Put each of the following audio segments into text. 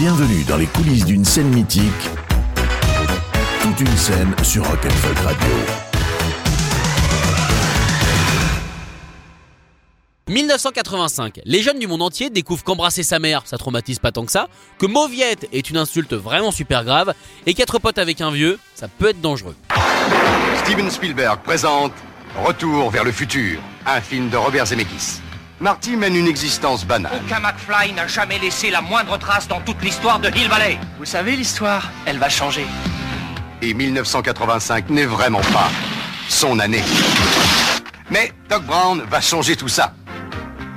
Bienvenue dans les coulisses d'une scène mythique. Toute une scène sur Rock'n'Folk Radio. 1985, les jeunes du monde entier découvrent qu'embrasser sa mère, ça traumatise pas tant que ça, que mauviette est une insulte vraiment super grave, et qu'être pote avec un vieux, ça peut être dangereux. Steven Spielberg présente Retour vers le futur, un film de Robert Zemeckis. Marty mène une existence banale. Aucun McFly n'a jamais laissé la moindre trace dans toute l'histoire de Hill Valley. Vous savez, l'histoire, elle va changer. Et 1985 n'est vraiment pas son année. Mais Doc Brown va changer tout ça.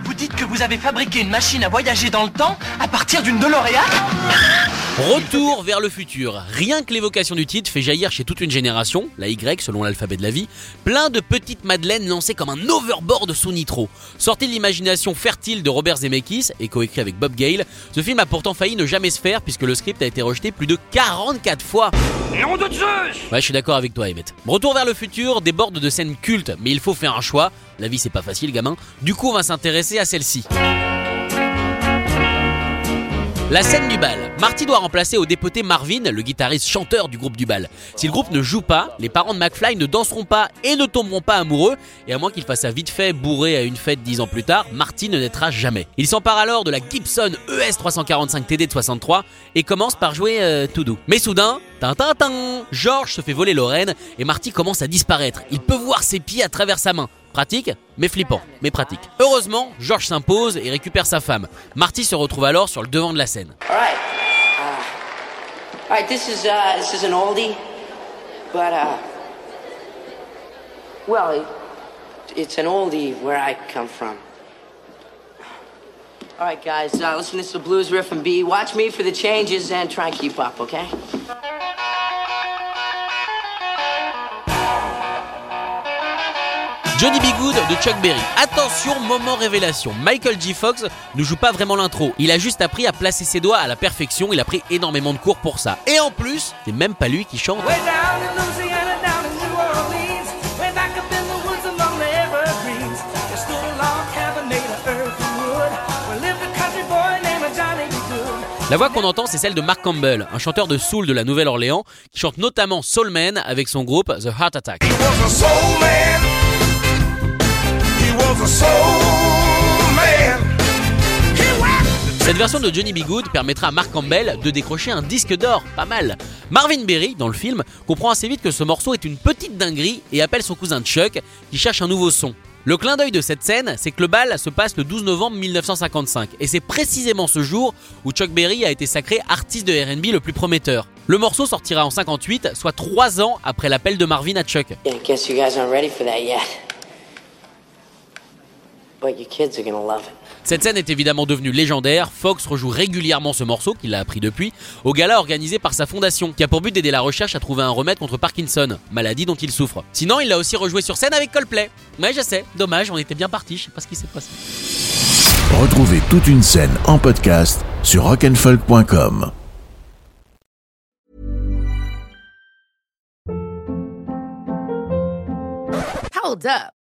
Vous dites que vous avez fabriqué une machine à voyager dans le temps à partir d'une DeLorean? Retour vers le futur. Rien que l'évocation du titre fait jaillir chez toute une génération, la Y selon l'alphabet de la vie, plein de petites madeleines lancées comme un overboard sous nitro. Sorti de l'imagination fertile de Robert Zemeckis et coécrit avec Bob Gale, ce film a pourtant failli ne jamais se faire puisque le script a été rejeté plus de 44 fois. Nom de Zeus Ouais, je suis d'accord avec toi, Emmett. Retour vers le futur déborde de scènes cultes, mais il faut faire un choix. La vie, c'est pas facile, gamin. Du coup, on va s'intéresser à celle-ci. La scène du bal. Marty doit remplacer au dépoté Marvin, le guitariste chanteur du groupe du bal. Si le groupe ne joue pas, les parents de McFly ne danseront pas et ne tomberont pas amoureux, et à moins qu'il fasse ça vite fait bourré à une fête dix ans plus tard, Marty ne naîtra jamais. Il s'empare alors de la Gibson ES 345 TD de 63 et commence par jouer euh, tout doux. Mais soudain, tintin, George se fait voler Lorraine et Marty commence à disparaître. Il peut voir ses pieds à travers sa main. Pratique, mais flippant, mais pratique. Heureusement, George s'impose et récupère sa femme. Marty se retrouve alors sur le devant de la scène. All right. Uh, uh, this is an oldie, but uh, well, it, it's an oldie where I come from. All right, guys. Uh, listen, this is the blues riff and B. Watch me for the changes and try and keep up, okay? Johnny B. Good de Chuck Berry. Attention, moment révélation. Michael G. Fox ne joue pas vraiment l'intro. Il a juste appris à placer ses doigts à la perfection. Il a pris énormément de cours pour ça. Et en plus, c'est même pas lui qui chante. La voix qu'on entend, c'est celle de Mark Campbell, un chanteur de soul de la Nouvelle-Orléans, qui chante notamment Soul Man avec son groupe The Heart Attack. He Cette version de Johnny B. Good permettra à Mark Campbell de décrocher un disque d'or, pas mal. Marvin Berry, dans le film, comprend assez vite que ce morceau est une petite dinguerie et appelle son cousin Chuck, qui cherche un nouveau son. Le clin d'œil de cette scène, c'est que le bal se passe le 12 novembre 1955, et c'est précisément ce jour où Chuck Berry a été sacré artiste de R&B le plus prometteur. Le morceau sortira en 58, soit 3 ans après l'appel de Marvin à Chuck. Cette scène est évidemment devenue légendaire. Fox rejoue régulièrement ce morceau, qu'il a appris depuis, au gala organisé par sa fondation, qui a pour but d'aider la recherche à trouver un remède contre Parkinson, maladie dont il souffre. Sinon, il l'a aussi rejoué sur scène avec Coldplay. Ouais, je sais, dommage, on était bien parti, je sais pas ce qui s'est passé. Retrouvez toute une scène en podcast sur rock'n'folk.com. Hold up.